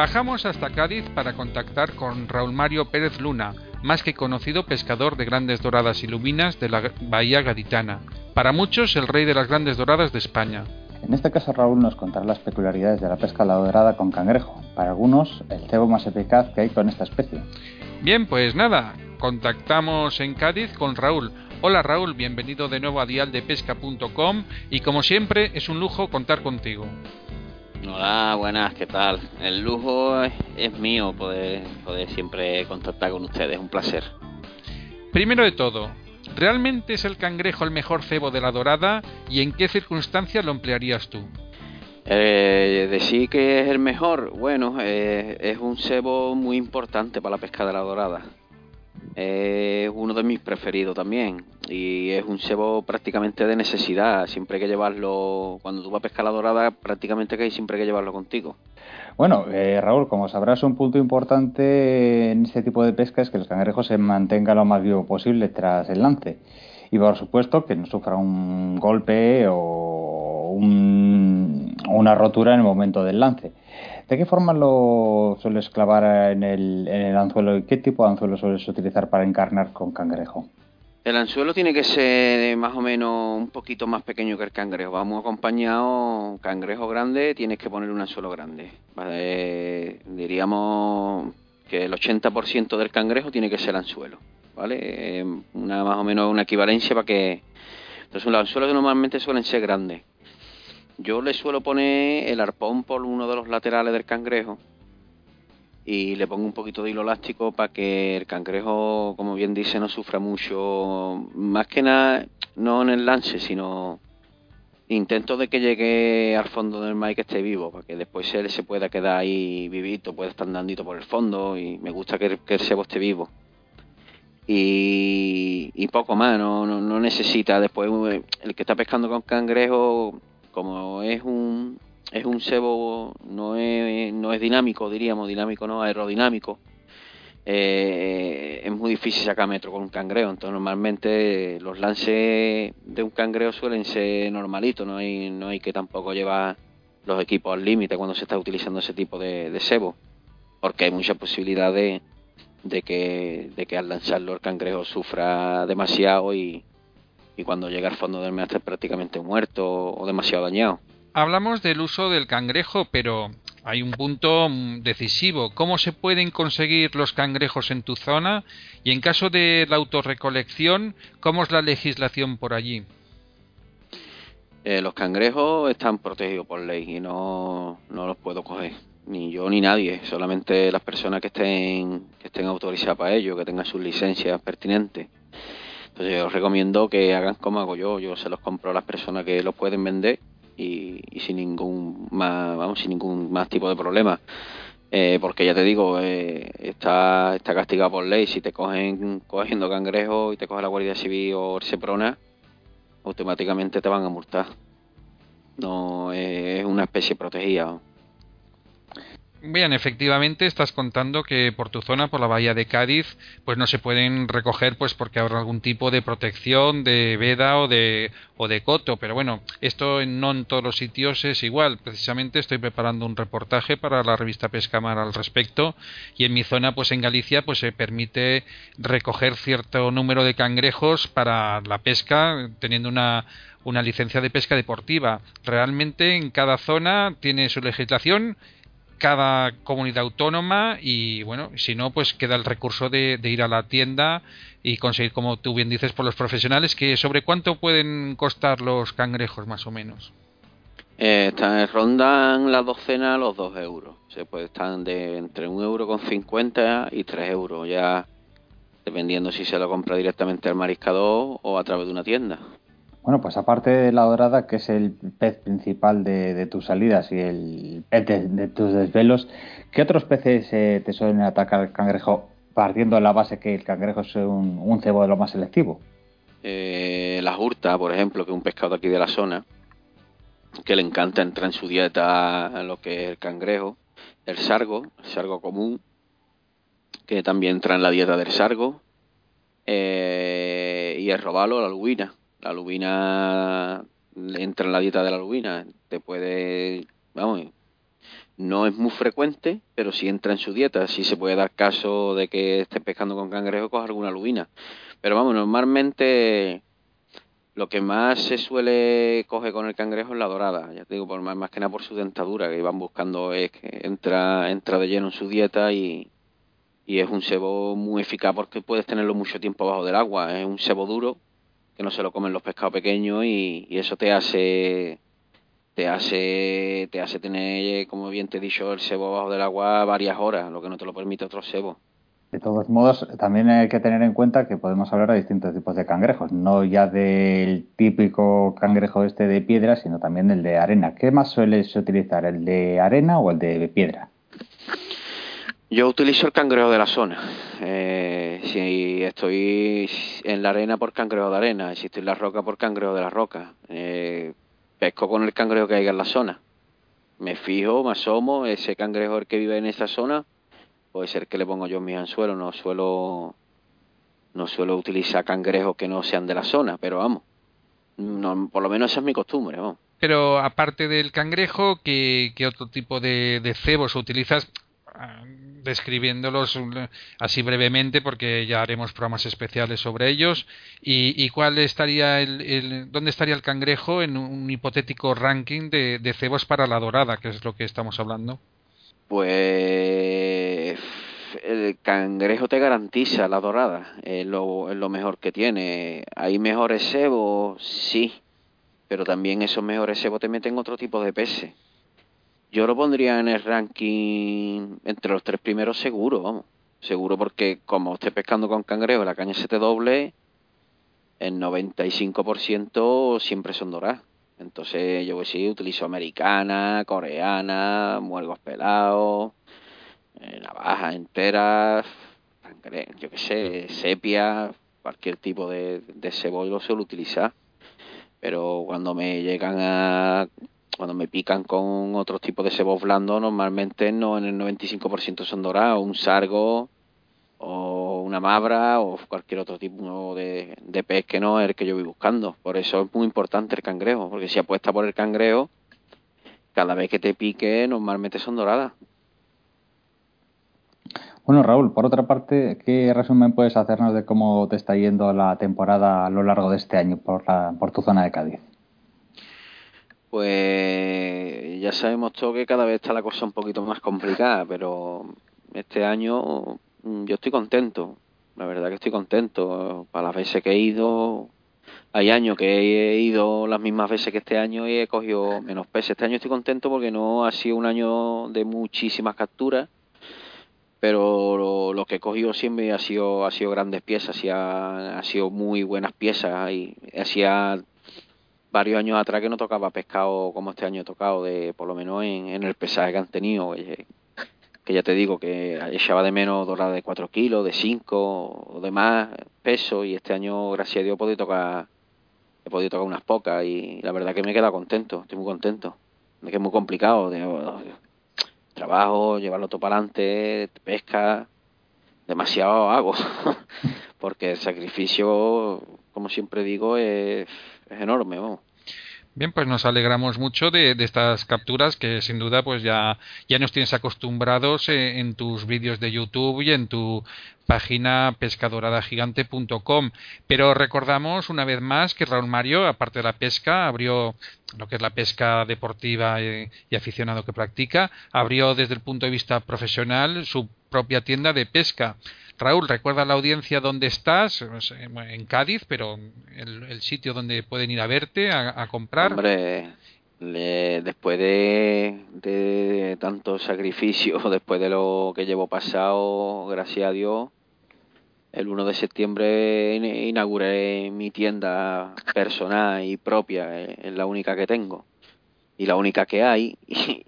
Bajamos hasta Cádiz para contactar con Raúl Mario Pérez Luna, más que conocido pescador de grandes doradas y lubinas de la bahía gaditana. Para muchos, el rey de las grandes doradas de España. En este caso, Raúl nos contará las peculiaridades de la pesca a la dorada con cangrejo. Para algunos, el cebo más eficaz que hay con esta especie. Bien, pues nada, contactamos en Cádiz con Raúl. Hola Raúl, bienvenido de nuevo a dialdepesca.com y como siempre es un lujo contar contigo. Hola, buenas, ¿qué tal? El lujo es mío poder, poder siempre contactar con ustedes, un placer. Primero de todo, ¿realmente es el cangrejo el mejor cebo de la dorada y en qué circunstancias lo emplearías tú? Eh, decir que es el mejor, bueno, eh, es un cebo muy importante para la pesca de la dorada. Es uno de mis preferidos también y es un cebo prácticamente de necesidad. Siempre hay que llevarlo, cuando tú vas a pescar la dorada, prácticamente que hay siempre que llevarlo contigo. Bueno, eh, Raúl, como sabrás, un punto importante en este tipo de pesca es que el cangrejo se mantenga lo más vivo posible tras el lance. Y por supuesto que no sufra un golpe o una rotura en el momento del lance. ¿De qué forma lo sueles clavar en el, anzuelo y qué tipo de anzuelo sueles utilizar para encarnar con cangrejo? El anzuelo tiene que ser más o menos un poquito más pequeño que el cangrejo. Vamos acompañado, cangrejo grande, tienes que poner un anzuelo grande. diríamos que el 80% del cangrejo tiene que ser anzuelo. ¿Vale? Una, más o menos una equivalencia para que... Entonces los anzuelos normalmente suelen ser grandes. Yo le suelo poner el arpón por uno de los laterales del cangrejo y le pongo un poquito de hilo elástico para que el cangrejo, como bien dice, no sufra mucho. Más que nada, no en el lance, sino intento de que llegue al fondo del mar y que esté vivo, para que después él se pueda quedar ahí vivito, pueda estar andando por el fondo y me gusta que, el cebo esté vivo. Y, poco más, no, no, no necesita después el que está pescando con cangrejo como es un es un cebo no es, no es dinámico diríamos dinámico no aerodinámico. Eh, es muy difícil sacar metro con un cangrejo entonces normalmente los lances de un cangrejo suelen ser normalitos no hay no hay que tampoco llevar los equipos al límite cuando se está utilizando ese tipo de, de cebo porque hay mucha posibilidad de, de que de que al lanzarlo el cangrejo sufra demasiado y, y cuando llega al fondo del mar está prácticamente muerto o demasiado dañado. Hablamos del uso del cangrejo, pero hay un punto mm, decisivo. ¿Cómo se pueden conseguir los cangrejos en tu zona? Y en caso de la autorrecolección, ¿cómo es la legislación por allí? Eh, los cangrejos están protegidos por ley y no, no los puedo coger. Ni yo ni nadie, solamente las personas que estén, que estén autorizadas para ello, que tengan sus licencias pertinentes. Entonces yo os recomiendo que hagan como hago yo, yo se los compro a las personas que los pueden vender y, sin ningún más, vamos, sin ningún más tipo de problema. Eh, porque ya te digo, eh, está, está castigado por ley. Si te cogen cogiendo cangrejo y te coge la Guardia Civil o el Seprona, automáticamente te van a multar. No es una especie protegida. Bien, efectivamente estás contando que por tu zona, por la bahía de Cádiz, pues no se pueden recoger pues porque habrá algún tipo de protección de veda o de o de coto, pero bueno, esto no en todos los sitios es igual. Precisamente estoy preparando un reportaje para la revista Pescamar al respecto y en mi zona pues en Galicia pues se permite recoger cierto número de cangrejos para la pesca teniendo una una licencia de pesca deportiva. Realmente en cada zona tiene su legislación cada comunidad autónoma y bueno, si no, pues queda el recurso de, ir a la tienda y conseguir, como tú bien dices, por los profesionales, que sobre cuánto pueden costar los cangrejos más o menos. Eh, están, rondan la docena los 2 euros. Se puede estar de entre un euro con 50 y 3 euros, ya dependiendo si se lo compra directamente al mariscador o a través de una tienda. Bueno, pues aparte de la dorada, que es el pez principal de, tus salidas y el pez de, tus desvelos, ¿qué otros peces eh, te suelen atacar el cangrejo partiendo de la base que el cangrejo es un, cebo de lo más selectivo? Eh, la jurta, por ejemplo, que es un pescado aquí de la zona, que le encanta entrar en su dieta lo que es el cangrejo, el sargo, el sargo común, que también entra en la dieta del sargo, eh, y el robalo, la lubina. La lubina entra en la dieta de la lubina, te puede, vamos, no es muy frecuente, pero si entra en su dieta, si se puede dar caso de que esté pescando con cangrejo, coja alguna lubina. Pero vamos, normalmente lo que más se suele coger con el cangrejo es la dorada, ya te digo, por más, que nada por su dentadura, que iban buscando es que entra, entra de lleno en su dieta y, y es un cebo muy eficaz porque puedes tenerlo mucho tiempo abajo del agua, es un cebo duro que no se lo comen los pescados pequeños y, eso te hace te hace te hace tener, como bien te he dicho, el cebo abajo del agua varias horas, lo que no te lo permite otro cebo. De todos modos, también hay que tener en cuenta que podemos hablar de distintos tipos de cangrejos, no ya del típico cangrejo este de piedra, sino también del de arena. ¿Qué más sueles utilizar, el de arena o el de piedra? Yo utilizo el cangrejo de la zona. Eh, si estoy en la arena por cangrejo de arena, si estoy en la roca por cangrejo de la roca. Eh, pesco con el cangrejo que haya en la zona. Me fijo, me asomo, ese cangrejo el que vive en esa zona, puede ser que le pongo yo en mi anzuelo, no suelo no suelo utilizar cangrejos que no sean de la zona, pero vamos, no, por lo menos esa es mi costumbre, vamos. Pero aparte del cangrejo, ¿qué, qué otro tipo de, de cebos utilizas? Ah, describiéndolos así brevemente porque ya haremos programas especiales sobre ellos y, cuál estaría el, dónde estaría el cangrejo en un hipotético ranking de, de cebos para la dorada que es lo que estamos hablando pues el cangrejo te garantiza la dorada, es lo, es lo mejor que tiene. ¿Hay mejores cebos? Sí, pero también esos mejores cebos te meten otro tipo de peces. Yo lo pondría en el ranking entre los tres primeros seguro. Seguro porque como estés pescando con cangrejo la caña se te doble, el 95% siempre son doradas. Entonces yo sí, utilizo americana, coreana, muergos pelados, eh, navajas enteras, yo qué sé, sepia, cualquier tipo de, de lo suelo utilizar. Pero cuando me llegan a... Cuando me pican con otros tipos de cebos blandos, normalmente no en el 95% son dorados, un sargo o una mabra o cualquier otro tipo de, de, pez que no es el que yo voy buscando. Por eso es muy importante el cangrejo, porque si apuesta por el cangrejo, cada vez que te pique normalmente son doradas. Bueno, Raúl, por otra parte, ¿qué resumen puedes hacernos de cómo te está yendo la temporada a lo largo de este año por, la, por tu zona de Cádiz? Pues ya sabemos todo que cada vez está la cosa un poquito más complicada, pero este año Mm, yo estoy contento, la verdad que estoy contento. Para las veces que he ido, hay años que he ido las mismas veces que este año y he cogido menos peces. Este año estoy contento porque no ha sido un año de muchísimas capturas, pero lo, que he cogido siempre ha sido, ha sido grandes piezas, y ha, sido muy buenas piezas. Y hacía varios años atrás que no tocaba pescado como este año he tocado, de, por lo menos en, en el pesaje que han tenido que ya te digo que echaba de menos dorada de 4 kilos, de 5 o de más peso y este año, gracias a Dios, he podido tocar, he podido tocar unas pocas y la verdad que me he quedado contento, estoy muy contento. Es que es muy complicado, de, trabajo, llevarlo todo para adelante, pesca, demasiado hago, porque el sacrificio, como siempre digo, es, es enorme. Vamos. Bien, pues nos alegramos mucho de, estas capturas que sin duda pues ya, ya nos tienes acostumbrados eh, en, tus vídeos de YouTube y en tu página pescadoradagigante.com. Pero recordamos una vez más que Raúl Mario, aparte de la pesca, abrió lo que es la pesca deportiva eh, y aficionado que practica, abrió desde el punto de vista profesional su propia tienda de pesca. Raúl, recuerda a la audiencia dónde estás, en Cádiz, pero el, sitio donde pueden ir a verte, a, comprar. Hombre, después de, de tanto sacrificio, después de lo que llevo pasado, gracias a Dios, el 1 de septiembre inauguré mi tienda personal y propia, eh, es la única que tengo y la única que hay.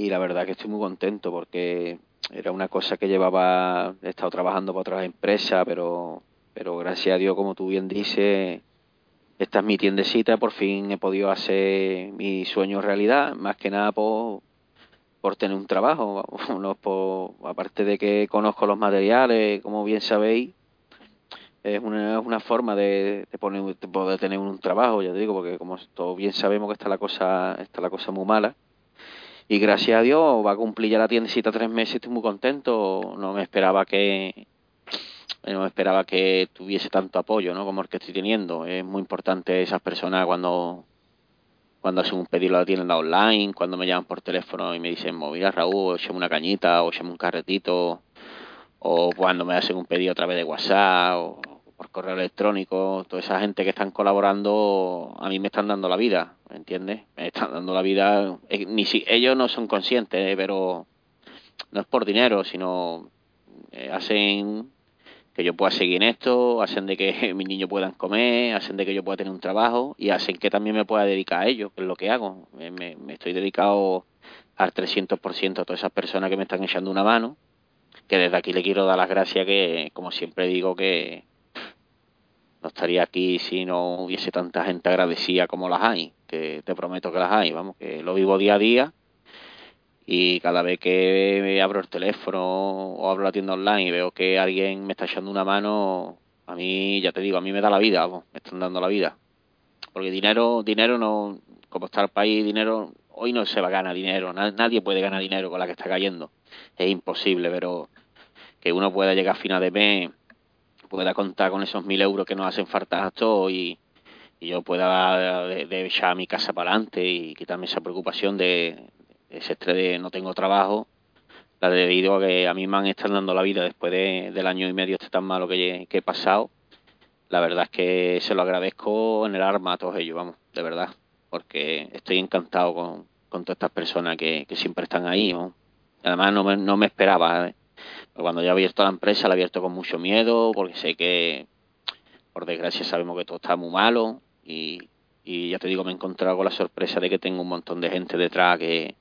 Y, la verdad que estoy muy contento porque era una cosa que llevaba, he estado trabajando para otras empresas, pero, pero gracias a Dios, como tú bien dices, esta es mi tiendecita, por fin he podido hacer mi sueño realidad, más que nada por, por tener un trabajo, no por, aparte de que conozco los materiales, como bien sabéis, es una, una forma de, poner, poder tener un trabajo, ya te digo, porque como todos bien sabemos que está la cosa, está la cosa muy mala. Y gracias a Dios va a cumplir ya la tiendecita tres meses, estoy muy contento, no me esperaba que, no esperaba que tuviese tanto apoyo ¿no? como el que estoy teniendo. Es muy importante esas personas cuando cuando hacen un pedido a la online, cuando me llaman por teléfono y me dicen, mira Raúl, échame una cañita o échame un carretito, o cuando me hacen un pedido a través de WhatsApp o por correo electrónico, toda esa gente que están colaborando, a mí me están dando la vida, ¿me entiendes? Me están dando la vida, eh, ni si ellos no son conscientes, eh, pero no es por dinero, sino eh, hacen que yo pueda seguir en esto, hacen de que mis niños puedan comer, hacen de que yo pueda tener un trabajo y hacen que también me pueda dedicar a ello, que es lo que hago. Me, estoy dedicado al 300% a todas esas personas que me están echando una mano, que desde aquí le quiero dar las gracias que, como siempre digo, que no estaría aquí si no hubiese tanta gente agradecida como las hay, que te prometo que las hay, vamos, que lo vivo día a día y cada vez que abro el teléfono o abro la tienda online y veo que alguien me está echando una mano, a mí, ya te digo, a mí me da la vida, me están dando la vida. Porque dinero, dinero no, como está el país, dinero, hoy no se va a ganar dinero, nadie puede ganar dinero con la que está cayendo, es imposible, pero que uno pueda llegar a final de mes, pueda contar con esos mil euros que nos hacen falta a todos y, yo pueda de, echar mi casa para adelante y quitarme esa preocupación de, ese estrés de no tengo trabajo, la debido a que a mí me han estado dando la vida después del año y medio este tan malo que, he pasado. La verdad es que se lo agradezco en el arma a todos ellos, vamos, de verdad, porque estoy encantado con, con todas estas personas que, siempre están ahí. Además, no me, no me esperaba. ¿eh? Cuando yo he abierto la empresa, la he abierto con mucho miedo, porque sé que, por desgracia, sabemos que todo está muy malo. Y, y ya te digo, me he encontrado con la sorpresa de que tengo un montón de gente detrás que,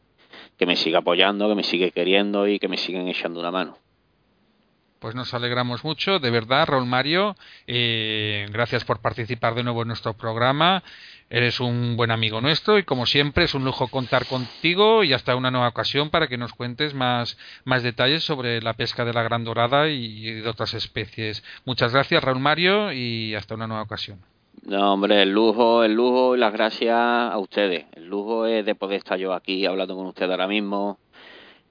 que me siga apoyando, que me sigue queriendo y que me siguen echando una mano. Pues nos alegramos mucho, de verdad, Raúl Mario. Eh, gracias por participar de nuevo en nuestro programa. Eres un buen amigo nuestro y como siempre es un lujo contar contigo y hasta una nueva ocasión para que nos cuentes más, más detalles sobre la pesca de la gran dorada y de otras especies. Muchas gracias Raúl Mario y hasta una nueva ocasión. No, hombre, el lujo, el lujo y las gracias a ustedes. El lujo es de poder estar yo aquí hablando con ustedes ahora mismo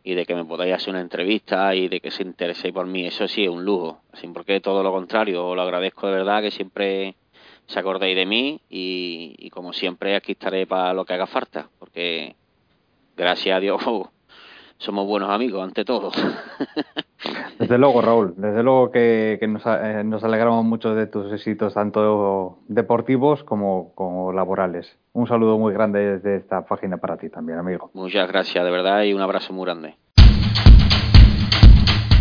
y de que me podáis hacer una entrevista y de que se intereséis por mí. Eso sí es un lujo. Así porque todo lo contrario, os lo agradezco de verdad que siempre se acordéis de mí y, y como siempre aquí estaré para lo que haga falta. Porque gracias a Dios somos buenos amigos ante todo. Desde luego, Raúl, desde luego que, nos, eh, nos, alegramos mucho de tus éxitos, tanto deportivos como, como, laborales. Un saludo muy grande desde esta página para ti también, amigo. Muchas gracias, de verdad, y un abrazo muy grande.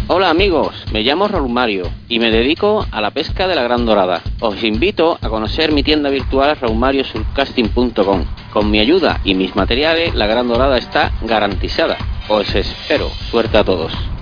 Hola amigos, me llamo Raúl Mario y me dedico a la pesca de la gran dorada. Os invito a conocer mi tienda virtual raulmariosurcasting.com. Con mi ayuda y mis materiales, la gran dorada está garantizada. Os espero. Suerte a todos.